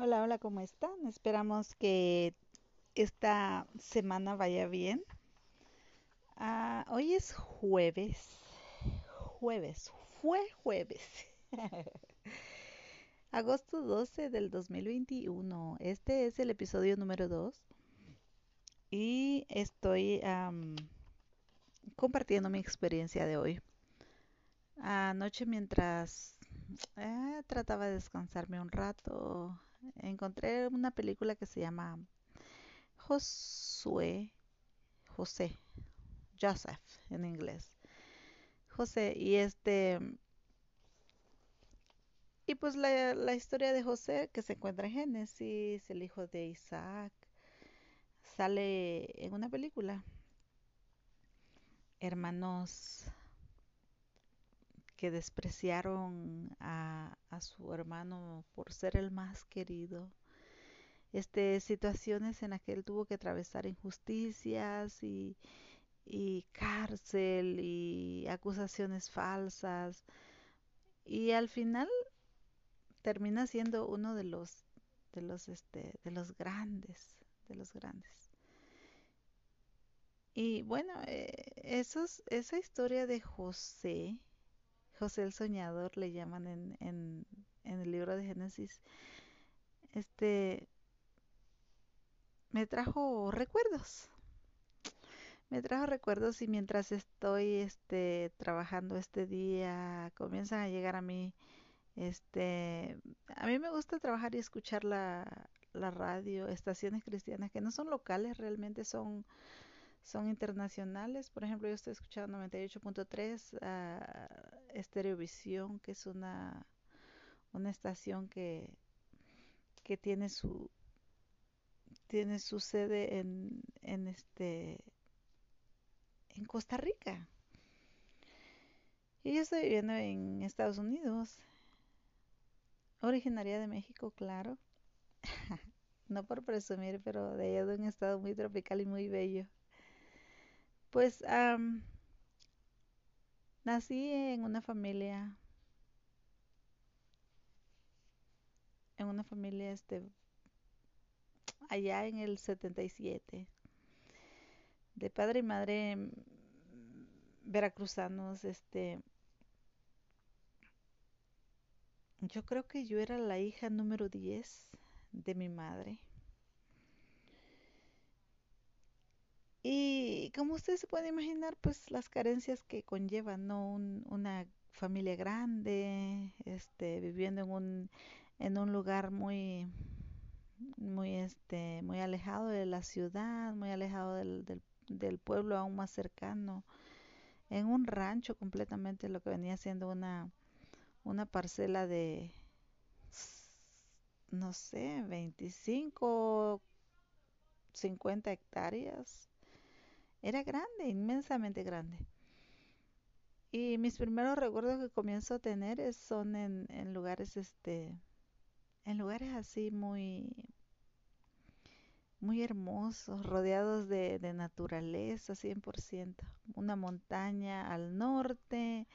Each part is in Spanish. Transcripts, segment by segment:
Hola, hola, ¿cómo están? Esperamos que esta semana vaya bien. Ah, hoy es jueves. Jueves. Fue jueves. Agosto 12 del 2021. Este es el episodio número 2. Y estoy am, compartiendo mi experiencia de hoy. Anoche mientras eh, trataba de descansarme un rato, encontré una película que se llama Josué, José, Joseph en inglés. José, y este, y pues la, la historia de José que se encuentra en Génesis, el hijo de Isaac, sale en una película. Hermanos que despreciaron a, su hermano por ser el más querido. Este, situaciones en las que él tuvo que atravesar injusticias y, y cárcel y acusaciones falsas. Y al final termina siendo uno de los de los este de los grandes, de los grandes. Y bueno, eh, esa historia de José, José el Soñador le llaman en, en, el libro de Génesis, este me trajo recuerdos. Me trajo recuerdos y mientras estoy este trabajando este día comienzan a llegar a mí este a mí me gusta trabajar y escuchar la, la radio, estaciones cristianas que no son locales, realmente son son internacionales. Por ejemplo, yo estoy escuchando 98.3 a Estereovisión, que es una una estación que que tiene su tiene su sede en, en este en Costa Rica. Y yo estoy viviendo en Estados Unidos, originaria de México, claro. No por presumir, pero de allá de un estado muy tropical y muy bello. Pues am, nací en una familia, en una familia este allá en el 77, de padre y madre mm, veracruzanos, este Yo creo que yo era la hija número 10 de mi madre. Y como ustedes se pueden imaginar, pues las carencias que conlleva, ¿no? Un- una familia grande, este, viviendo en un, en un lugar muy, muy, este, muy alejado de la ciudad, muy alejado del, del, del pueblo aún más cercano, en un rancho completamente, lo que venía siendo una, una parcela de, no sé, 25, 50 hectáreas. Era grande, inmensamente grande. Y mis primeros recuerdos que comienzo a tener son en, en lugares, este, en lugares así muy, muy hermosos, rodeados de, de naturaleza, 100%. Una montaña al norte,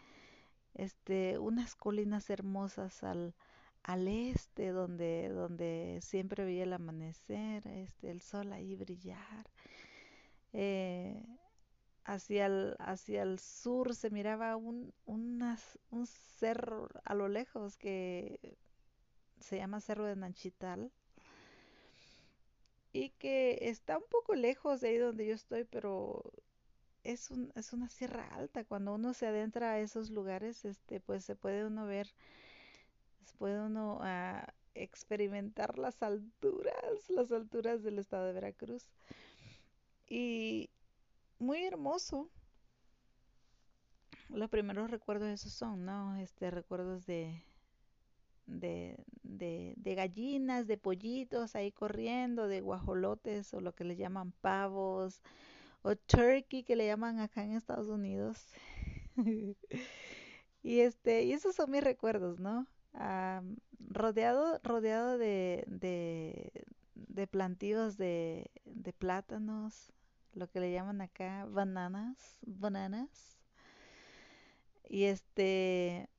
este, unas colinas hermosas al, al este, donde, donde siempre veía el amanecer, este, el sol ahí brillar. Eh, hacia el, hacia el sur se miraba un, un cerro a lo lejos que se llama Cerro de Nanchital y que está un poco lejos de ahí donde yo estoy, pero es un, es una sierra alta. Cuando uno se adentra a esos lugares, este, pues se puede uno ver, se puede uno ah, experimentar las alturas, las alturas del estado de Veracruz. Y muy hermoso. Los primeros recuerdos esos son, ¿no? Este, recuerdos de, de, de, gallinas, de pollitos ahí corriendo, de guajolotes o lo que le llaman pavos, o turkey que le llaman acá en Estados Unidos. Y este, y esos son mis recuerdos, ¿no? Am, rodeado, rodeado de, de, plantíos de plátanos, lo que le llaman acá bananas, bananas. Y este,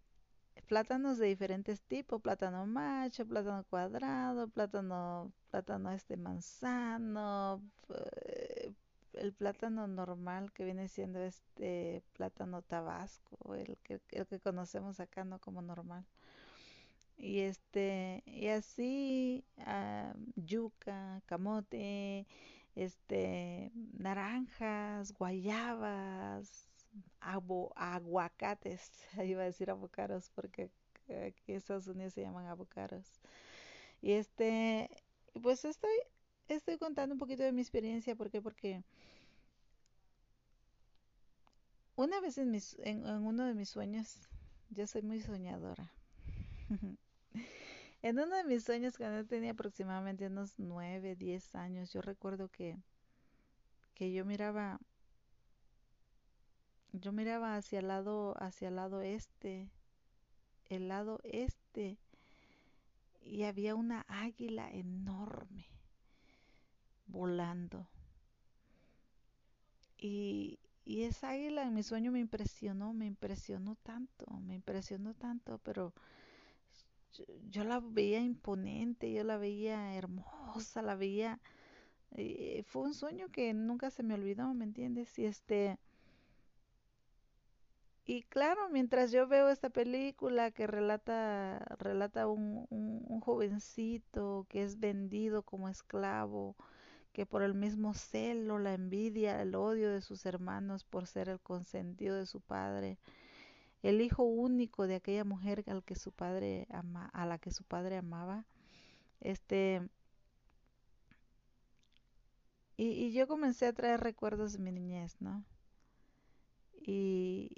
plátanos de diferentes tipos, plátano macho, plátano cuadrado, plátano, plátano este manzano, eh, el plátano normal que viene siendo este plátano tabasco, el que, el que conocemos acá no como normal. Y este, y así, ah, yuca, camote, este, naranjas, guayabas, aguacates, iba a decir avocados porque aquí en Estados Unidos se llaman avocados. Y este, pues estoy, estoy contando un poquito de mi experiencia, ¿por qué? Porque una vez en, mis, en uno de mis sueños, yo soy muy soñadora. en uno de mis sueños, cuando tenía aproximadamente unos 9, 10 años, yo recuerdo que, que yo miraba yo miraba hacia el lado, hacia el lado este, el lado este, y había una águila enorme volando. Y, y esa águila en mi sueño me impresionó, me impresionó tanto, me impresionó tanto, pero yo, la veía imponente, yo la veía hermosa, la veía... Eh, fue un sueño que nunca se me olvidó, ¿me entiendes? Y este y claro, mientras yo veo esta película que relata, relata un, un, jovencito que es vendido como esclavo, que por el mismo celo, la envidia, el odio de sus hermanos por ser el consentido de su padre, el hijo único de aquella mujer al que su padre a la que su padre amaba, este y, y yo comencé a traer recuerdos de mi niñez, ¿no? Y,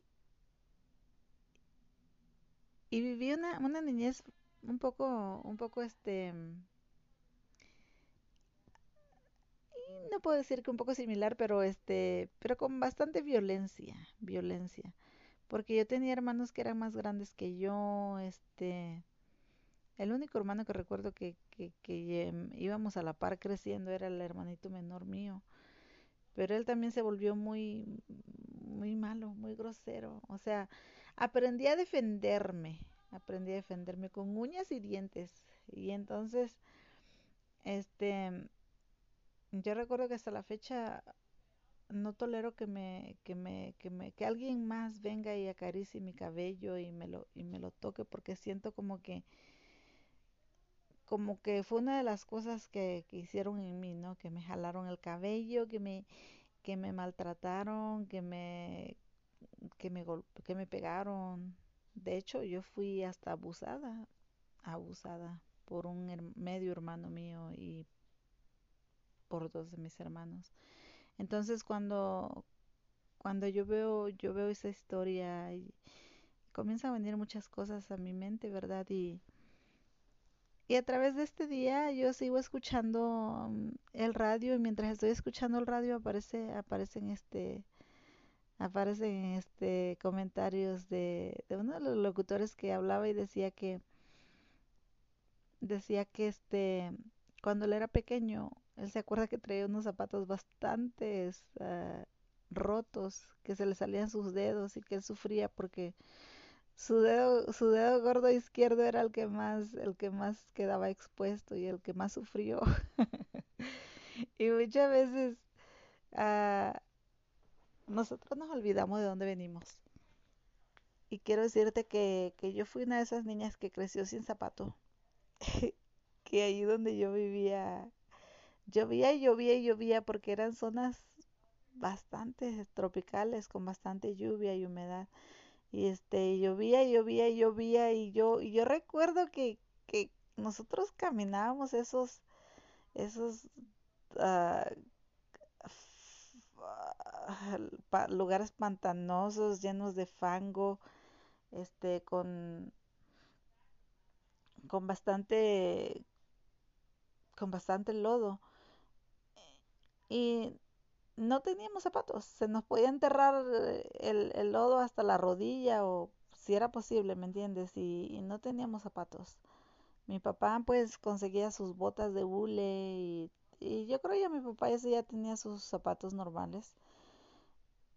y viví una, una niñez un poco, un poco este, no puedo decir que un poco similar, pero este, pero con bastante violencia, violencia, porque yo tenía hermanos que eran más grandes que yo, este, el único hermano que recuerdo que, que, que em, íbamos a la par creciendo era el hermanito menor mío, pero él también se volvió muy, muy malo, muy grosero, o sea, aprendí a defenderme, aprendí a defenderme con uñas y dientes. Y entonces, este, yo recuerdo que hasta la fecha no tolero que me, que me, que me, que alguien más venga y acaricie mi cabello y me lo, y me lo toque porque siento como que, como que fue una de las cosas que, que hicieron en mí, ¿no? Que me jalaron el cabello, que me, que me maltrataron, que me, que me, que me pegaron. De hecho, yo fui hasta abusada, abusada por un medio hermano mío y por dos de mis hermanos. Entonces, cuando cuando yo veo yo veo esa historia y comienzan a venir muchas cosas a mi mente, ¿verdad? Y y a través de este día yo sigo escuchando mm, el radio y mientras estoy escuchando el radio aparece aparecen este aparecen este comentarios de, de uno de los locutores que hablaba y decía que decía que este cuando él era pequeño él se acuerda que traía unos zapatos bastante ah, rotos que se le salían sus dedos y que él sufría porque su dedo su dedo gordo izquierdo era el que más el que más quedaba expuesto y el que más sufrió y muchas veces uh, nosotros nos olvidamos de dónde venimos. Y quiero decirte que, que yo fui una de esas niñas que creció sin zapato. que ahí donde yo vivía, llovía y llovía y llovía porque eran zonas bastante tropicales con bastante lluvia y humedad. Y este, llovía y llovía y llovía y yo, y yo recuerdo que, que nosotros caminábamos esos, esos uh, lugares pantanosos, llenos de fango, este, con, con bastante, con bastante lodo. Y no teníamos zapatos, se nos podía enterrar el, el lodo hasta la rodilla o si era posible, ¿me entiendes? Y, y, no teníamos zapatos. Mi papá pues conseguía sus botas de hule y, y yo creo que mi papá ya tenía sus zapatos normales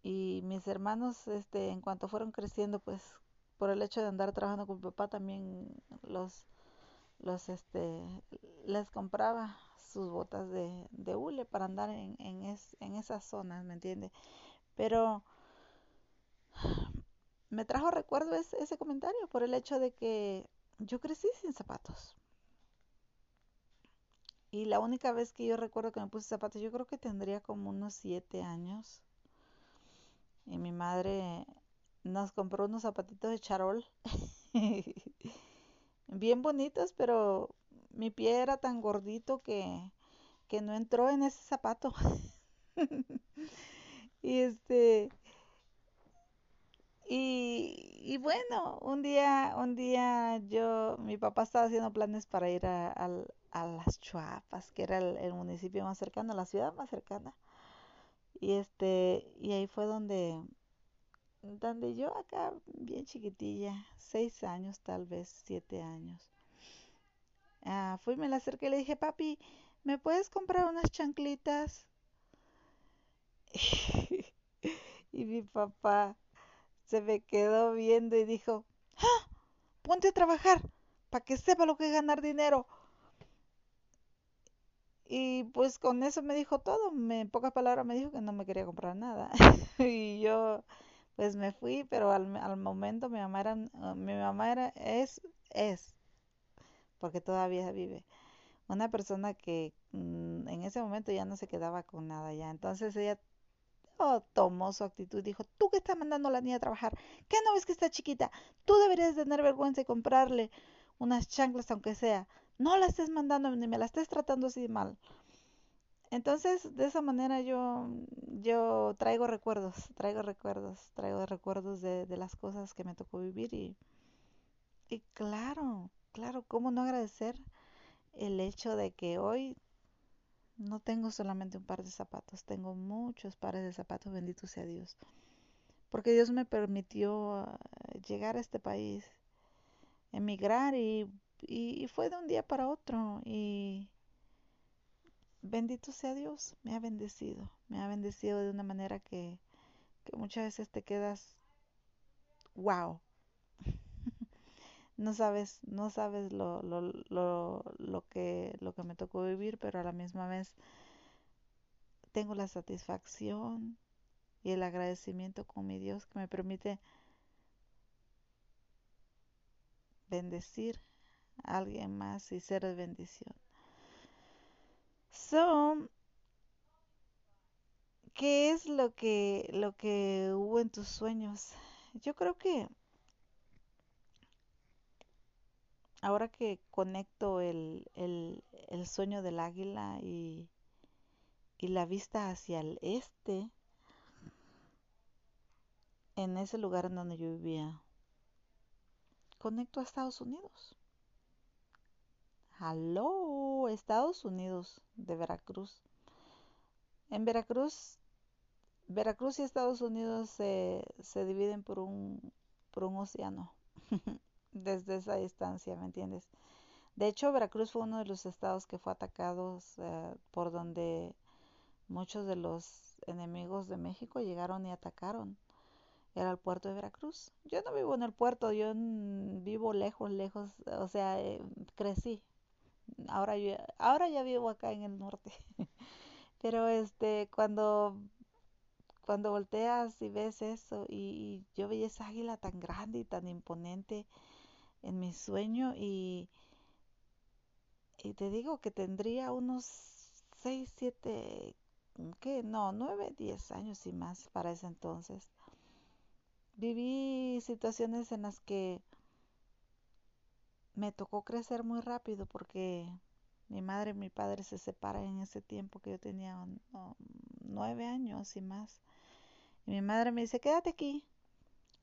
y mis hermanos este en cuanto fueron creciendo pues por el hecho de andar trabajando con mi papá también los los este les compraba sus botas de, de hule para andar en, en, en esas zonas, ¿me entiende? Pero me trajo recuerdo ese, ese comentario por el hecho de que yo crecí sin zapatos. Y la única vez que yo recuerdo que me puse zapatos, yo creo que tendría como unos siete años. Y mi madre nos compró unos zapatitos de charol. Bien bonitos, pero mi pie era tan gordito que, que no entró en ese zapato. y este y, y, bueno, un día, un día yo, mi papá estaba haciendo planes para ir a, a, las Chuapas, que era el, municipio más cercano, la ciudad más cercana. Y este, y ahí fue donde, donde yo acá, bien chiquitilla, seis años tal vez, siete años. Ah, fui, me la acerqué y le dije, papi, ¿me puedes comprar unas chanclitas? y mi papá se me quedó viendo y dijo, ¡Ah! Ponte a trabajar para que sepa lo que es ganar dinero. Y pues con eso me dijo todo. Me, en pocas palabras me dijo que no me quería comprar nada. y yo pues me fui, pero al, al momento mi mamá era, mi mamá era, es, es, porque todavía vive, una persona que mm, en ese momento ya no se quedaba con nada ya. Entonces ella tomó su actitud. Dijo, tú que estás mandando a la niña a trabajar, ¿qué no ves que está chiquita? Tú deberías tener vergüenza y comprarle unas chanclas aunque sea. No la estés mandando ni me la estés tratando así mal. Entonces, de esa manera yo, yo traigo recuerdos, traigo recuerdos, traigo recuerdos de, de las cosas que me tocó vivir y, y claro, claro, ¿cómo no agradecer el hecho de que hoy no tengo solamente un par de zapatos, tengo muchos pares de zapatos, bendito sea Dios. Porque Dios me permitió ah, llegar a este país, emigrar y, y, fue de un día para otro. Y bendito sea Dios, me ha bendecido, me ha bendecido de una manera que, que muchas veces te quedas, wow, no sabes, no sabes lo, lo, lo, lo, que, lo que me tocó vivir, pero a la misma vez tengo la satisfacción y el agradecimiento con mi Dios que me permite bendecir a alguien más y ser de bendición. So, ¿qué es lo que, lo que hubo en tus sueños? Yo creo que ahora que conecto el, el, el sueño del águila y, y la vista hacia el este, en ese lugar en donde yo vivía, conecto a Estados Unidos. Aló, Estados Unidos de Veracruz. En Veracruz, Veracruz y Estados Unidos se, se dividen por un, por un océano. desde esa distancia, ¿me entiendes? De hecho, Veracruz fue uno de los estados que fue atacado eh, por donde muchos de los enemigos de México llegaron y atacaron. Era el puerto de Veracruz. Yo no vivo en el puerto, yo vivo lejos, lejos, o sea, eh, crecí. Ahora yo, ahora ya vivo acá en el norte. Pero este, cuando cuando volteas y ves eso y, yo veía esa águila tan grande y tan imponente en mi sueño y, y te digo que tendría unos 6, 7, ¿qué? No, 9, 10 años y más para ese entonces. Viví situaciones en las que me tocó crecer muy rápido porque mi madre y mi padre se separan en ese tiempo que yo tenía nueve años y más. Y mi madre me dice, quédate aquí,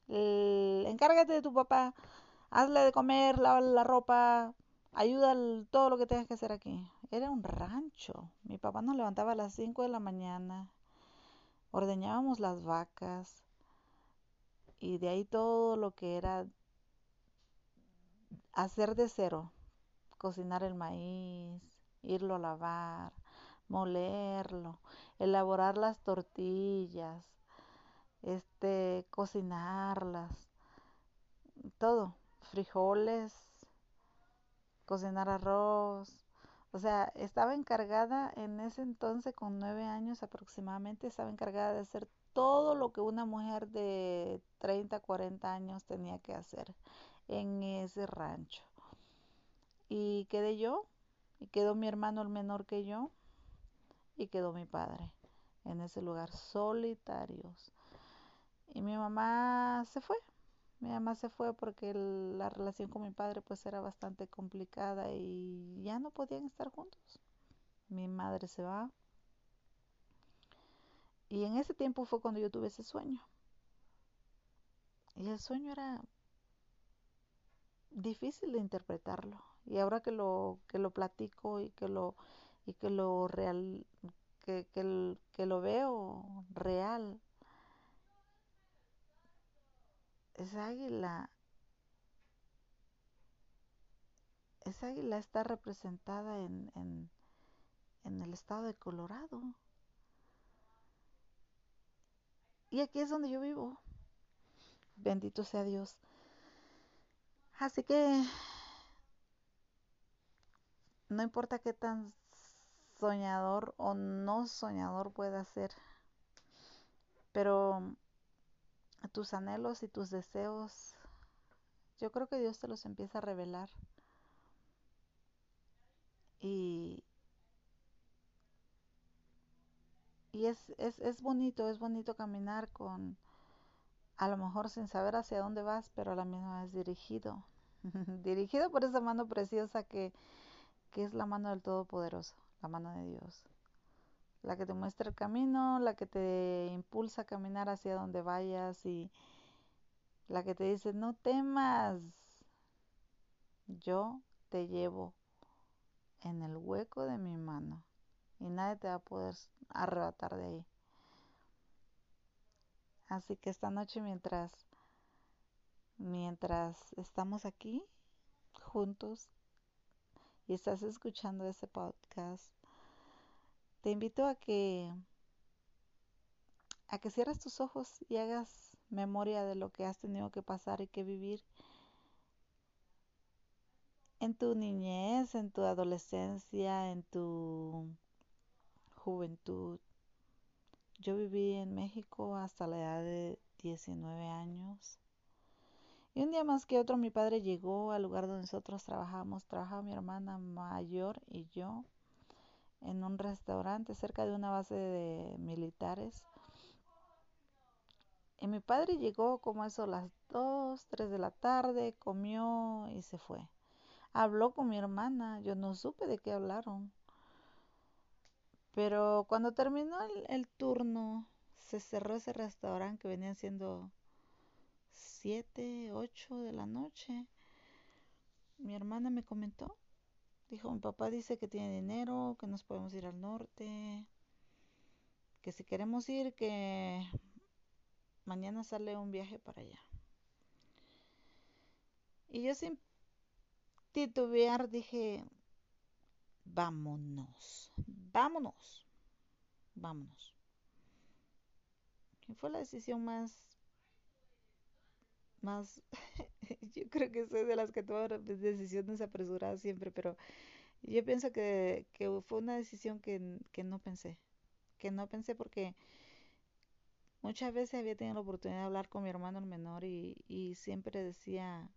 encárgate de tu papá, hazle de comer, lava la ropa, ayuda todo lo que tengas que hacer aquí. Era un rancho. Mi papá nos levantaba a las 5 de la mañana, ordeñábamos las vacas y de ahí todo lo que era hacer de cero, cocinar el maíz, irlo a lavar, molerlo, elaborar las tortillas, este, cocinarlas, todo, frijoles, cocinar arroz. O sea, estaba encargada en ese entonces, con nueve años aproximadamente, estaba encargada de hacer todo lo que una mujer de 30, 40 años tenía que hacer en ese rancho. Y quedé yo, y quedó mi hermano el menor que yo, y quedó mi padre en ese lugar, solitarios. Y mi mamá se fue, mi mamá se fue porque la relación con mi padre pues era bastante complicada y ya no podían estar juntos. Mi madre se va. Y en ese tiempo fue cuando yo tuve ese sueño. Y el sueño era difícil de interpretarlo. Y ahora que lo, que lo platico y que lo, y que lo real, que, que, que lo veo real, esa águila, esa águila está representada en, en, en el estado de Colorado. Y aquí es donde yo vivo. Bendito sea Dios. Así que no importa qué tan soñador o no soñador pueda ser, pero tus anhelos y tus deseos, yo creo que Dios te los empieza a revelar. Y, y es, es, es bonito, es bonito caminar con, a lo mejor sin saber hacia dónde vas, pero a la misma vez dirigido. dirigido por esa mano preciosa que, que es la mano del Todopoderoso, la mano de Dios. La que te muestra el camino, la que te impulsa a caminar hacia donde vayas y la que te dice, no temas, yo te llevo en el hueco de mi mano y nadie te va a poder arrebatar de ahí. Así que esta noche mientras mientras estamos aquí juntos y estás escuchando ese podcast, te invito a que a que cierres tus ojos y hagas memoria de lo que has tenido que pasar y que vivir en tu niñez, en tu adolescencia, en tu juventud. Yo viví en México hasta la edad de 19 años. Y un día más que otro mi padre llegó al lugar donde nosotros trabajamos. Trabajaba mi hermana mayor y yo en un restaurante cerca de una base de militares. Y mi padre llegó como eso a las 2, 3 de la tarde, comió y se fue. Habló con mi hermana, yo no supe de qué hablaron. Pero cuando terminó el, turno, se cerró ese restaurante que venían siendo 7, 8 de la noche, mi hermana me comentó, dijo, mi papá dice que tiene dinero, que nos podemos ir al norte, que si queremos ir, que mañana sale un viaje para allá. Y yo sin titubear dije, vámonos, vámonos, vámonos. Fue la decisión más más, yo creo que soy de las que toman decisiones apresuradas siempre, pero yo pienso que, que fue una decisión que, que no pensé, que no pensé porque muchas veces había tenido la oportunidad de hablar con mi hermano el menor y, y siempre decía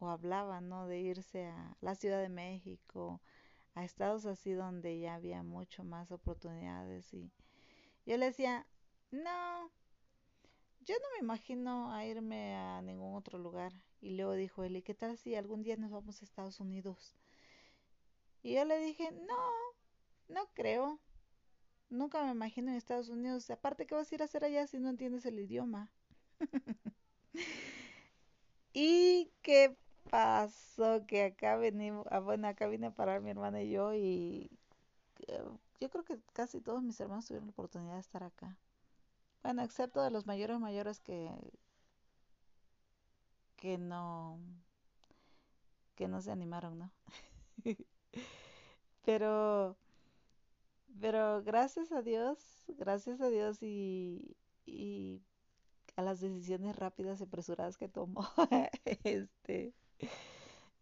o hablaba, ¿no? De irse a la Ciudad de México, a estados así donde ya había mucho más oportunidades y yo le decía, no, yo no me imagino a irme a ningún otro lugar. Y luego dijo él, ¿y qué tal si algún día nos vamos a Estados Unidos? Y yo le dije, no, no creo. Nunca me imagino en Estados Unidos. Aparte, ¿qué vas a ir a hacer allá si no entiendes el idioma? ¿Y qué pasó? Que acá venimos, ah, bueno, acá vine a parar mi hermana y yo y eh, yo creo que casi todos mis hermanos tuvieron la oportunidad de estar acá. Bueno, excepto de los mayores mayores que que no que no se animaron, ¿no? pero pero gracias a Dios, gracias a Dios y, y a las decisiones rápidas y apresuradas que tomo. este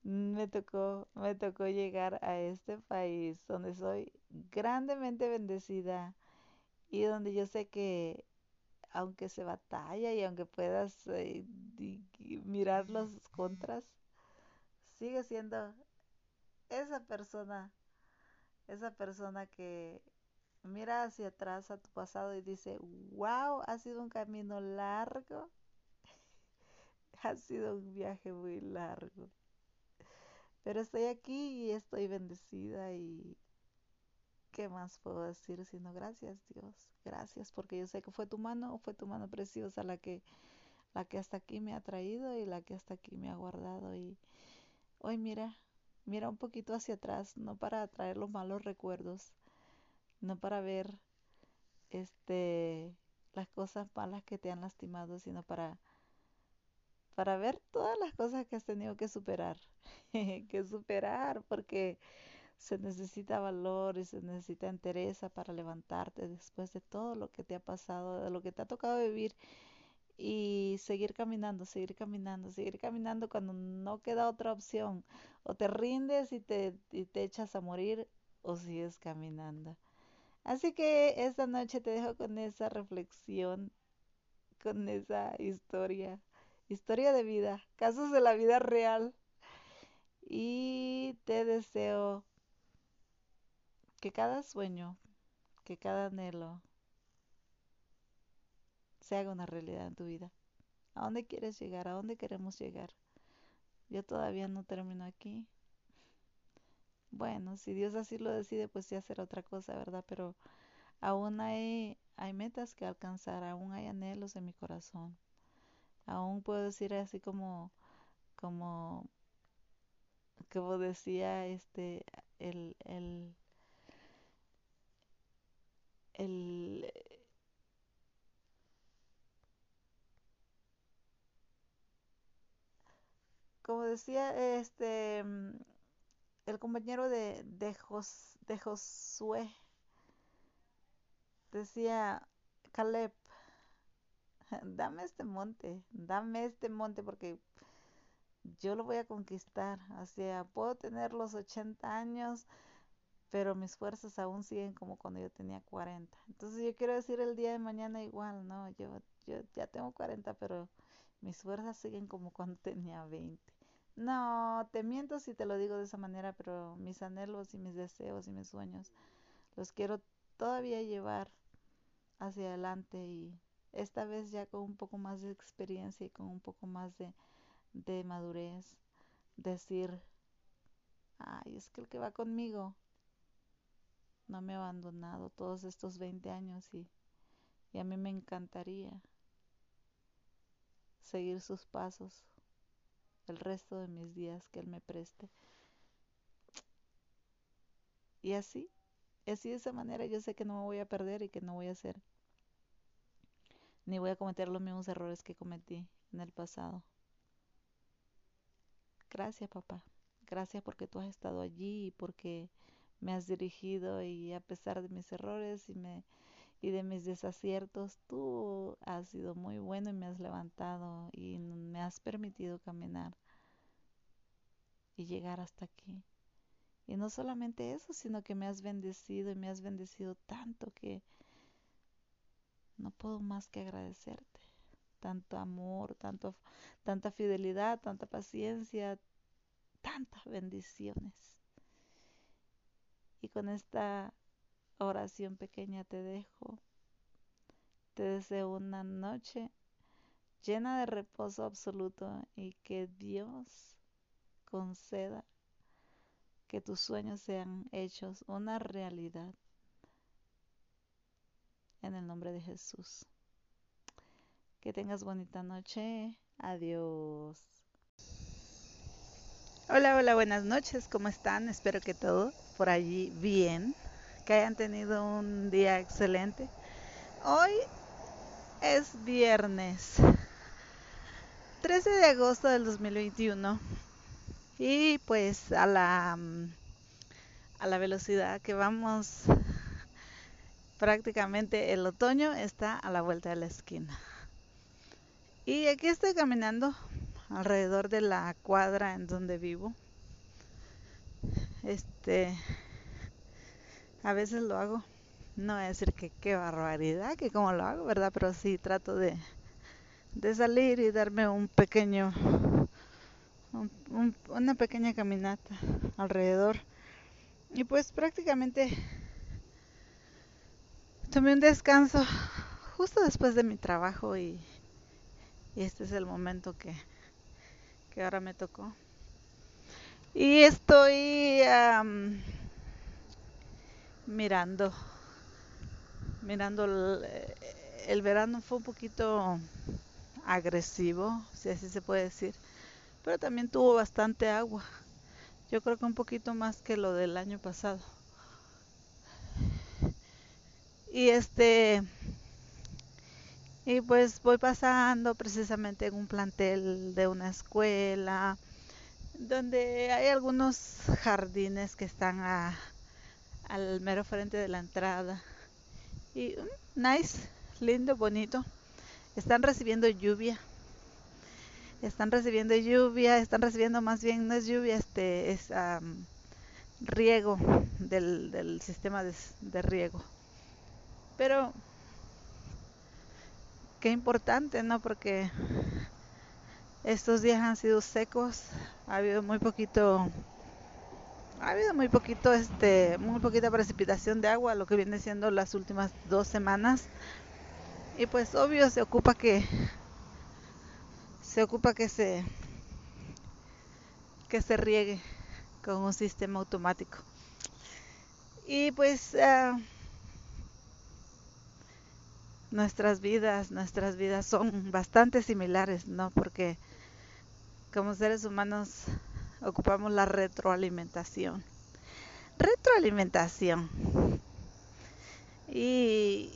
me tocó, me tocó llegar a este país donde soy grandemente bendecida y donde yo sé que aunque se batalla y aunque puedas eh, mirar los contras, sigue siendo esa persona, esa persona que mira hacia atrás a tu pasado y dice, wow, ha sido un camino largo, ha sido un viaje muy largo. Pero estoy aquí y estoy bendecida y ¿qué más puedo decir sino gracias Dios? Gracias porque yo sé que fue tu mano, fue tu mano preciosa la que la que hasta aquí me ha traído y la que hasta aquí me ha guardado y hoy mira, mira un poquito hacia atrás, no para traer los malos recuerdos, no para ver este las cosas malas que te han lastimado, sino para para ver todas las cosas que has tenido que superar, que superar, porque se necesita valor y se necesita entereza para levantarte después de todo lo que te ha pasado, de lo que te ha tocado vivir y seguir caminando, seguir caminando, seguir caminando cuando no queda otra opción. O te rindes y te, y te echas a morir o sigues caminando. Así que esta noche te dejo con esa reflexión, con esa historia, historia de vida, casos de la vida real. Y te deseo que cada sueño, que cada anhelo se haga una realidad en tu vida. ¿A dónde quieres llegar? ¿A dónde queremos llegar? Yo todavía no termino aquí. Bueno, si Dios así lo decide, pues sí hacer otra cosa, ¿verdad? Pero aún hay, hay metas que alcanzar, aún hay anhelos en mi corazón. Aún puedo decir así como, como, como decía este, el, el, el como decía este mm, el compañero de, de, de Josué decía Caleb dame este monte dame este monte porque yo lo voy a conquistar o sea puedo tener los 80 años pero mis fuerzas aún siguen como cuando yo tenía 40. Entonces yo quiero decir el día de mañana igual, no, yo, yo ya tengo 40, pero mis fuerzas siguen como cuando tenía 20. No, te miento si te lo digo de esa manera, pero mis anhelos y mis deseos y mis sueños los quiero todavía llevar hacia adelante y esta vez ya con un poco más de experiencia y con un poco más de, de madurez, decir, ay, es que el que va conmigo no me ha abandonado todos estos 20 años y, y a mí me encantaría seguir sus pasos el resto de mis días que Él me preste. Y así, así de esa manera yo sé que no me voy a perder y que no voy a hacer, ni voy a cometer los mismos errores que cometí en el pasado. Gracias papá, gracias porque tú has estado allí y porque me has dirigido y a pesar de mis errores y, me, y de mis desaciertos, tú has sido muy bueno y me has levantado y me has permitido caminar y llegar hasta aquí. Y no solamente eso, sino que me has bendecido y me has bendecido tanto que no puedo más que agradecerte. Tanto amor, tanto, tanta fidelidad, tanta paciencia, tantas bendiciones. Y con esta oración pequeña te dejo. Te deseo una noche llena de reposo absoluto y que Dios conceda que tus sueños sean hechos una realidad. En el nombre de Jesús. Que tengas bonita noche. Adiós. Hola, hola, buenas noches. ¿Cómo están? Espero que todo por allí bien, que hayan tenido un día excelente. Hoy es viernes 13 de agosto del 2021 y pues a la a la velocidad que vamos prácticamente el otoño está a la vuelta de la esquina. Y aquí estoy caminando alrededor de la cuadra en donde vivo. Este, a veces lo hago. No voy a decir que qué barbaridad, que cómo lo hago, ¿verdad? Pero sí trato de, de salir y darme un pequeño, una pequeña caminata alrededor. Y pues prácticamente tomé un descanso justo después de mi trabajo y este es el momento que, ahora me tocó. Y estoy mirando, mirando el, el verano fue un poquito agresivo, si así se puede decir, pero también tuvo bastante agua. Yo creo que un poquito más que lo del año pasado. Y este y pues voy pasando precisamente en un plantel de una escuela, donde hay algunos jardines que están al mero frente de la entrada. Y mm, nice, lindo, bonito. Están recibiendo lluvia. Están recibiendo lluvia, están recibiendo más bien, no es lluvia, este es riego del, del sistema de, de riego. Pero qué importante, ¿no? Porque estos días han sido secos, ha habido muy poquito, ha habido muy poquito, este, muy poquita precipitación de agua, lo que viene siendo las últimas dos semanas. Y pues obvio se ocupa que, se ocupa que se, que se riegue con un sistema automático. Y pues uh, nuestras vidas, nuestras vidas son bastante similares, ¿no? Porque como seres humanos ocupamos la retroalimentación. Retroalimentación. Y,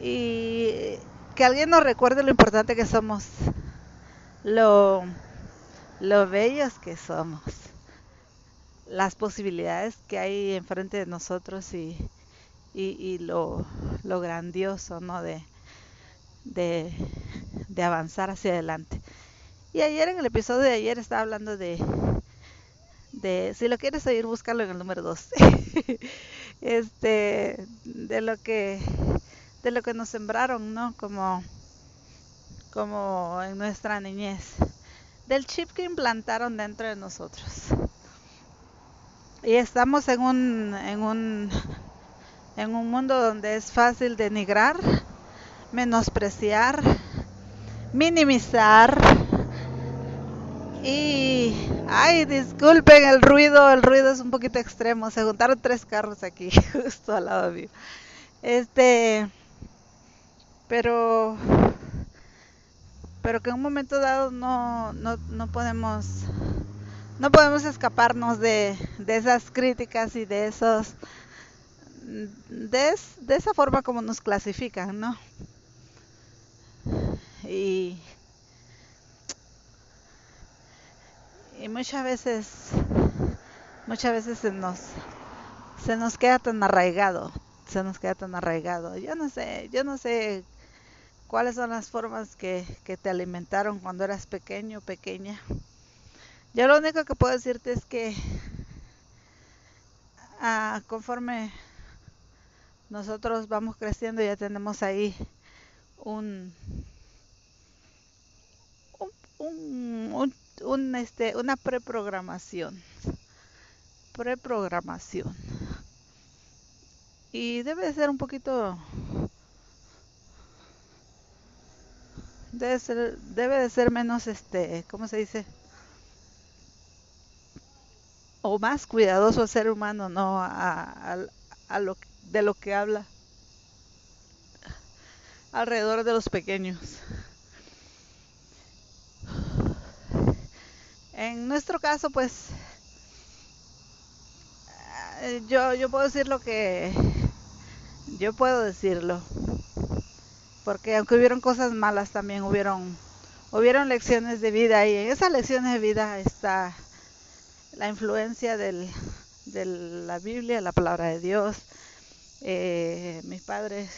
y que alguien nos recuerde lo importante que somos, lo, lo bellos que somos, las posibilidades que hay enfrente de nosotros y, y, lo, lo, grandioso ¿no? de, de, de, avanzar hacia adelante. Y ayer en el episodio de ayer estaba hablando de, de si lo quieres oír, búscalo en el número 2. este, de lo que de lo que nos sembraron, ¿no? Como como en nuestra niñez, del chip que implantaron dentro de nosotros. Y estamos en un en un en un mundo donde es fácil denigrar, menospreciar, minimizar y ay, disculpen el ruido, el ruido es un poquito extremo, se juntaron tres carros aquí justo al lado mío. Este pero pero que en un momento dado no, no, no podemos no podemos escaparnos de, de esas críticas y de esos de, de esa forma como nos clasifican, ¿no? Y, y muchas veces, muchas veces se nos, se nos queda tan arraigado, se nos queda tan arraigado. Yo no sé, yo no sé cuáles son las formas que, que te alimentaron cuando eras pequeño, pequeña. Yo lo único que puedo decirte es que ah, conforme nosotros vamos creciendo y ya tenemos ahí un, un, un, este, una preprogramación. Preprogramación. Y debe ser un poquito debe ser debe de ser menos este cómo se dice o más cuidadoso ser humano no a lo que de lo que habla alrededor de los pequeños. En nuestro caso, pues, eh, yo, yo puedo decir lo que yo puedo decirlo. Porque aunque hubieron cosas malas, también hubieron, hubieron lecciones de vida y en esas lecciones de vida está la influencia del, de la Biblia, la palabra de Dios, eh, mis padres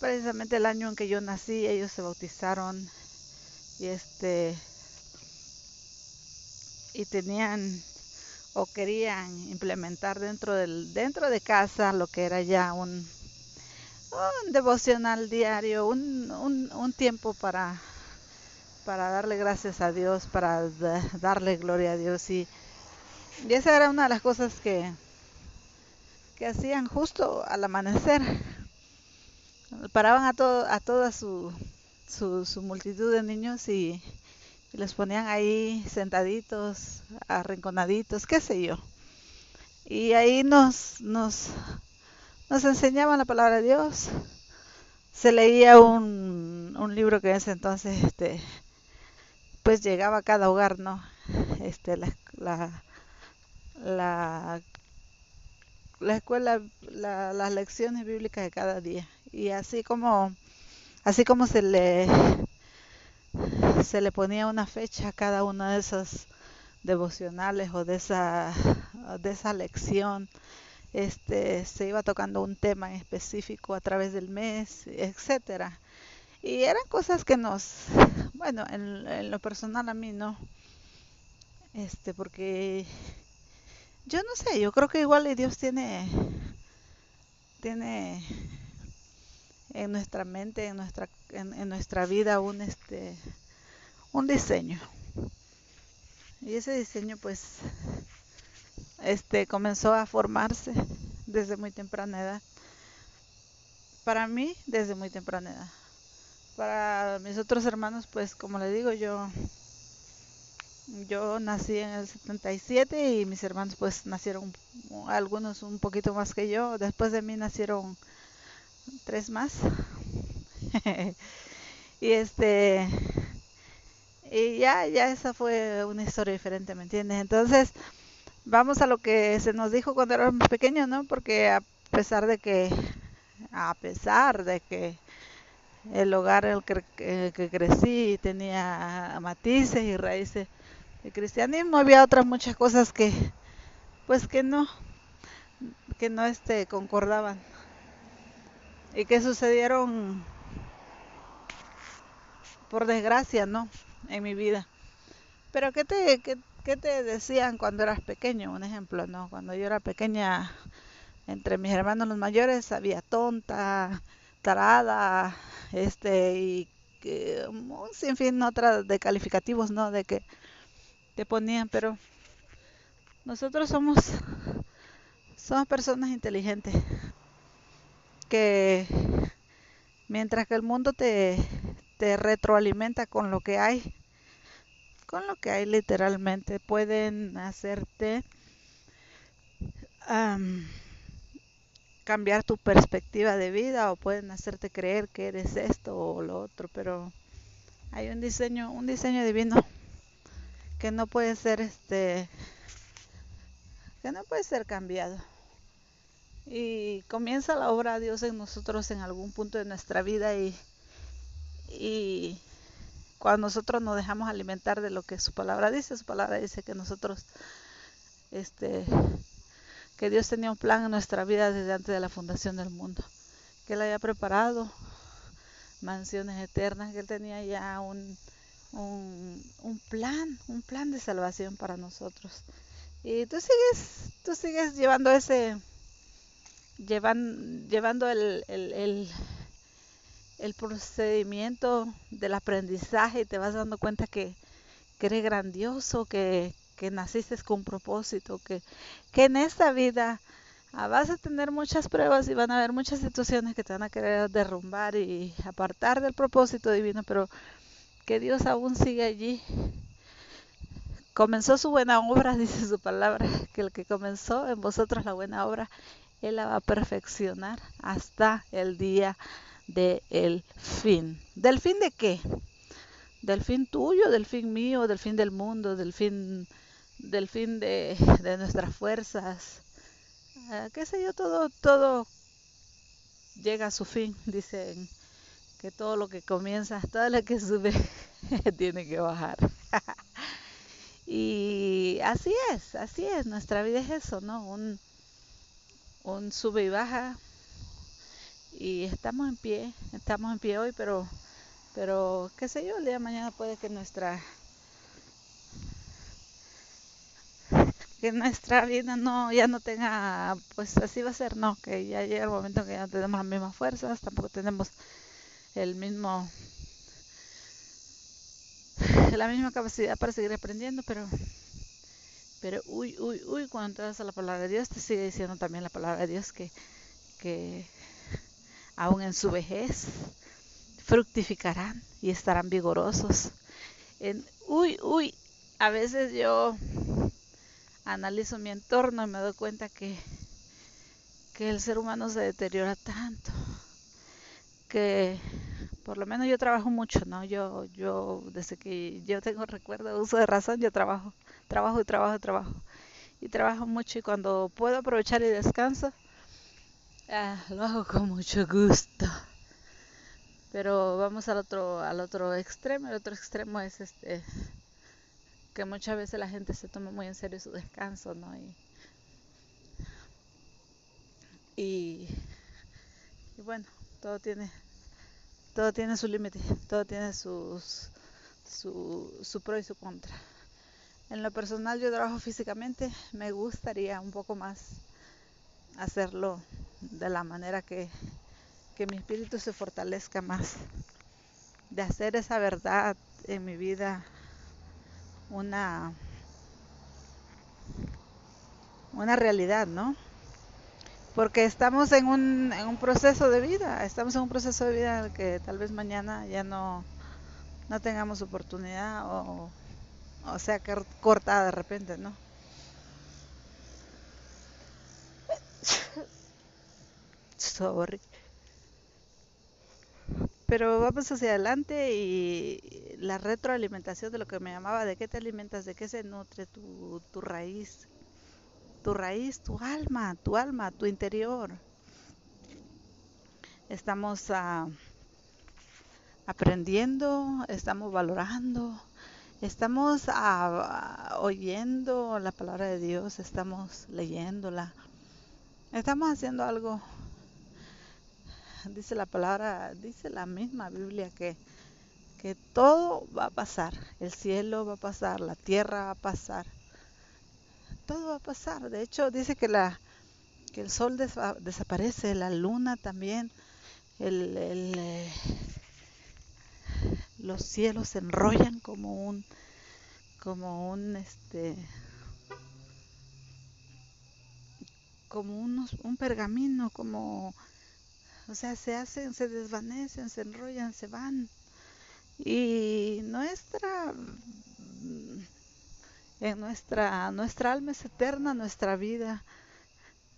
precisamente el año en que yo nací, ellos se bautizaron y este y tenían o querían implementar dentro del dentro de casa lo que era ya un, un devocional diario, un, un, un tiempo para para darle gracias a Dios, para darle gloria a Dios. Y, y esa era una de las cosas que que hacían justo al amanecer. Paraban a todo a toda su, su, su multitud de niños y, y les ponían ahí sentaditos, arrinconaditos, qué sé yo. Y ahí nos, nos, nos enseñaban la palabra de Dios. Se leía un, un libro que en ese entonces, este, pues llegaba a cada hogar, ¿no? Este, la, la, la, la escuela, la, las lecciones bíblicas de cada día. Y así como, así como se le se le ponía una fecha a cada una de esas devocionales o de esa, de esa lección. Este, se iba tocando un tema en específico a través del mes, etcétera. Y eran cosas que nos, bueno, en, en lo personal a mí no, este, porque yo no sé, yo creo que igual Dios tiene, tiene en nuestra mente, en nuestra, en, nuestra vida un este un diseño. Y ese diseño pues este comenzó a formarse desde muy temprana edad. Para mí desde muy temprana edad. Para mis otros hermanos pues como le digo yo yo nací en el 77 y mis hermanos pues nacieron algunos un poquito más que yo. Después de mí nacieron tres más. y este y ya, ya esa fue una historia diferente, ¿me entiendes? Entonces, vamos a lo que se nos dijo cuando éramos pequeños, ¿no? Porque a pesar de que, a pesar de que el hogar en el que, eh, que crecí tenía matices y raíces de cristianismo, había otras muchas cosas que, pues que no, que no este, concordaban y que sucedieron por desgracia, ¿no? en mi vida. Pero ¿qué te, qué, qué te decían cuando eras pequeño? Un ejemplo, ¿no? Cuando yo era pequeña, entre mis hermanos los mayores había tonta, tarada, este, y que, un sinfín otras de calificativos, ¿no? De que te ponían, pero nosotros somos, somos personas inteligentes que mientras que el mundo te, te retroalimenta con lo que hay, con lo que hay literalmente, pueden hacerte um, cambiar tu perspectiva de vida o pueden hacerte creer que eres esto o lo otro, pero hay un diseño, un diseño divino que no puede ser este que no puede ser cambiado. Y comienza la obra de Dios en nosotros en algún punto de nuestra vida y y cuando nosotros nos dejamos alimentar de lo que su palabra dice, su palabra dice que nosotros, este, que Dios tenía un plan en nuestra vida desde antes de la fundación del mundo, que Él había preparado mansiones eternas, que Él tenía ya un, un, plan, un plan de salvación para nosotros. Y tú sigues, tú sigues llevando ese, llevan, llevando el, el, el procedimiento del aprendizaje y te vas dando cuenta que, que eres grandioso, que, que naciste con un propósito, que, que en esta vida ah, vas a tener muchas pruebas y van a haber muchas situaciones que te van a querer derrumbar y apartar del propósito divino, pero que Dios aún sigue allí. Comenzó su buena obra, dice su palabra, que el que comenzó en vosotros la buena obra, Él la va a perfeccionar hasta el día del fin. ¿Del fin de qué? Del fin tuyo, del fin mío, del fin del mundo, del fin, del fin de, de nuestras fuerzas. Uh, qué sé yo, todo, todo llega a su fin. Dicen que todo lo que comienza, todo lo que sube, tiene que bajar. y así es, así es, nuestra vida es eso, ¿no? Un, sube y baja, y estamos en pie, estamos en pie hoy, pero, pero qué sé yo, el día de mañana puede que nuestra que nuestra vida no ya no tenga pues así va a ser no que ya llega el momento que ya no tenemos las mismas fuerzas tampoco tenemos el mismo la misma capacidad para seguir aprendiendo pero pero uy uy uy cuando entras a la palabra de Dios te sigue diciendo también la palabra de Dios que que aún en su vejez fructificarán y estarán vigorosos. En uy uy a veces yo analizo mi entorno y me doy cuenta que, que el ser humano se deteriora tanto que por lo menos yo trabajo mucho, ¿no? Yo, yo, desde que yo tengo recuerdo, uso de razón, yo trabajo, trabajo y trabajo trabajo. Y trabajo mucho y cuando puedo aprovechar y descanso, ah, lo hago con mucho gusto. Pero vamos al otro, al otro extremo, el otro extremo es este que muchas veces la gente se toma muy en serio su descanso, ¿no? Y, y, bueno, todo tiene todo tiene su límite, todo tiene sus, su, su pro y su contra. En lo personal yo trabajo físicamente, me gustaría un poco más hacerlo de la manera que, que mi espíritu se fortalezca más, de hacer esa verdad en mi vida una, una realidad, ¿no? Porque estamos en un, en un proceso de vida, estamos en un proceso de vida que tal vez mañana ya no, no tengamos oportunidad o, o sea cortada de repente, ¿no? Sorry. Pero vamos hacia adelante y la retroalimentación de lo que me llamaba, de qué te alimentas, de qué se nutre tu, tu raíz, tu raíz, tu alma, tu alma, tu interior. Estamos uh, aprendiendo, estamos valorando, estamos uh, oyendo la palabra de Dios, estamos leyéndola, estamos haciendo algo dice la palabra, dice la misma Biblia que, que todo va a pasar, el cielo va a pasar, la tierra va a pasar, todo va a pasar. De hecho, dice que, la, que el sol desaparece, la luna también, el, eh, los cielos se enrollan como un, como un, este, como unos, un pergamino, como o sea, se hacen, se desvanecen, se enrollan, se van. Y nuestra en nuestra nuestra alma es eterna, nuestra vida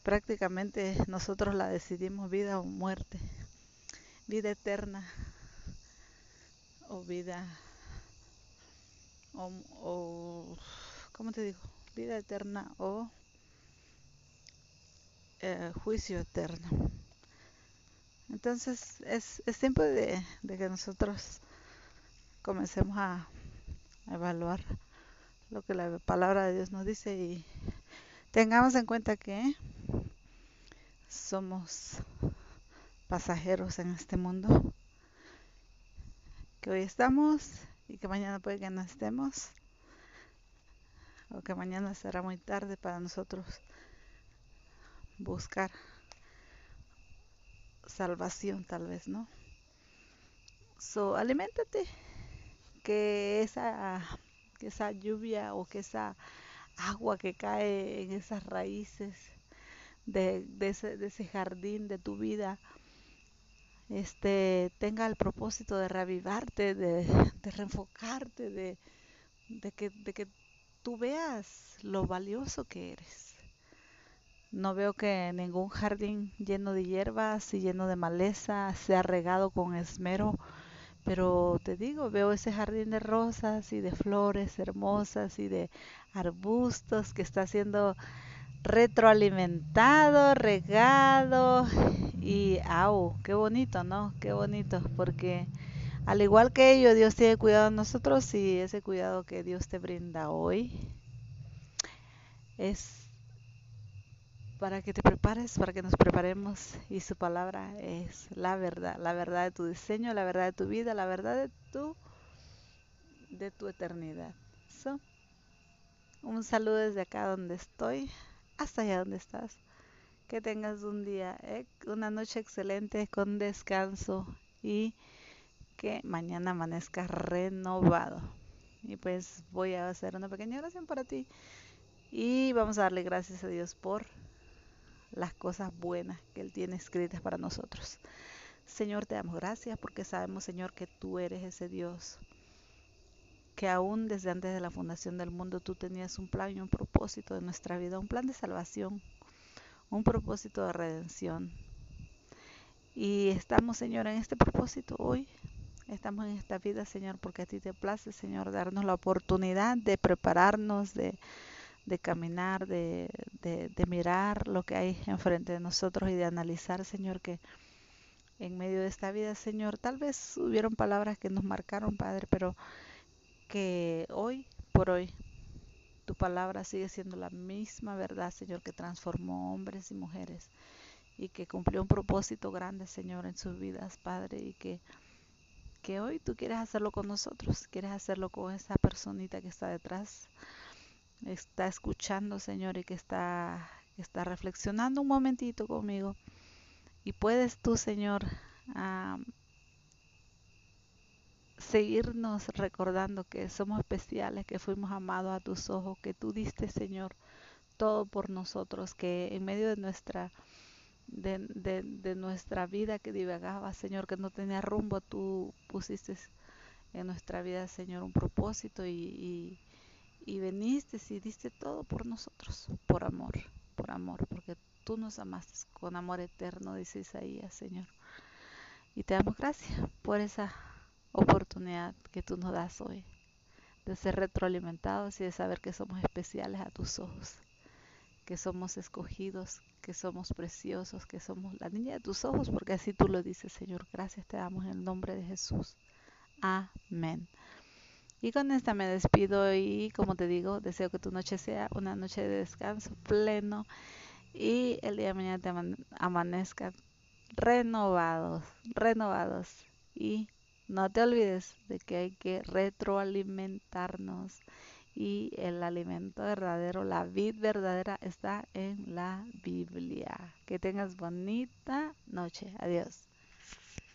prácticamente nosotros la decidimos vida o muerte, vida eterna o vida o, o ¿cómo te digo? Vida eterna o eh, juicio eterno. Entonces es, es tiempo de, que nosotros comencemos a, evaluar lo que la palabra de Dios nos dice y tengamos en cuenta que somos pasajeros en este mundo, que hoy estamos y que mañana puede que no estemos, o que mañana será muy tarde para nosotros buscar salvación tal vez, ¿no? So, aliméntate. Que esa, que esa lluvia o que esa agua que cae en esas raíces de, ese, jardín de tu vida este tenga el propósito de reavivarte, de, de reenfocarte, de, de, que, de que tú veas lo valioso que eres. No veo que ningún jardín lleno de hierbas y lleno de maleza sea regado con esmero, pero te digo, veo ese jardín de rosas y de flores hermosas y de arbustos que está siendo retroalimentado, regado y au, qué bonito, ¿no? Qué bonito, porque al igual que ello, Dios tiene cuidado de nosotros y ese cuidado que Dios te brinda hoy es para que te prepares, para que nos preparemos y su palabra es la verdad, la verdad de tu diseño, la verdad de tu vida, la verdad de tu de tu eternidad. un saludo desde acá donde estoy hasta allá donde estás. Que tengas un día, eh, una noche excelente con descanso y que mañana amanezca renovado. Y pues voy a hacer una pequeña oración para ti y vamos a darle gracias a Dios por las cosas buenas que Él tiene escritas para nosotros. Señor, te damos gracias porque sabemos, Señor, que tú eres ese Dios que aún desde antes de la fundación del mundo tú tenías un plan y un propósito de nuestra vida, un plan de salvación, un propósito de redención. Y estamos, Señor, en este propósito hoy. Estamos en esta vida, Señor, porque a ti te place, Señor, darnos la oportunidad de prepararnos, de, de caminar, de, de, mirar lo que hay enfrente de nosotros y de analizar, Señor, que en medio de esta vida, Señor, tal vez hubieron palabras que nos marcaron, Padre, pero que hoy por hoy tu palabra sigue siendo la misma verdad, Señor, que transformó hombres y mujeres y que cumplió un propósito grande, Señor, en sus vidas, Padre, y que, que hoy tú quieres hacerlo con nosotros, quieres hacerlo con esa personita que está detrás, está escuchando, Señor, y que está, está reflexionando un momentito conmigo. Y puedes tú, Señor, seguirnos recordando que somos especiales, que fuimos amados a tus ojos, que tú diste, Señor, todo por nosotros, que en medio de nuestra de, de, nuestra vida que divagaba, Señor, que no tenía rumbo, tú pusiste en nuestra vida, Señor, un propósito y, y veniste y diste todo por nosotros, por amor, por amor, porque tú nos amaste con amor eterno, dice Isaías, Señor. Y te damos gracias por esa oportunidad que tú nos das hoy de ser retroalimentados y de saber que somos especiales a tus ojos, que somos escogidos, que somos preciosos, que somos la niña de tus ojos, porque así tú lo dices, Señor. Gracias te damos en el nombre de Jesús. Amén. Y con esta me despido y como te digo, deseo que tu noche sea una noche de descanso pleno y el día de mañana te amanezca renovados, renovados y no te olvides de que hay que retroalimentarnos y el alimento verdadero, la vid verdadera está en la Biblia. Que tengas bonita noche. Adiós.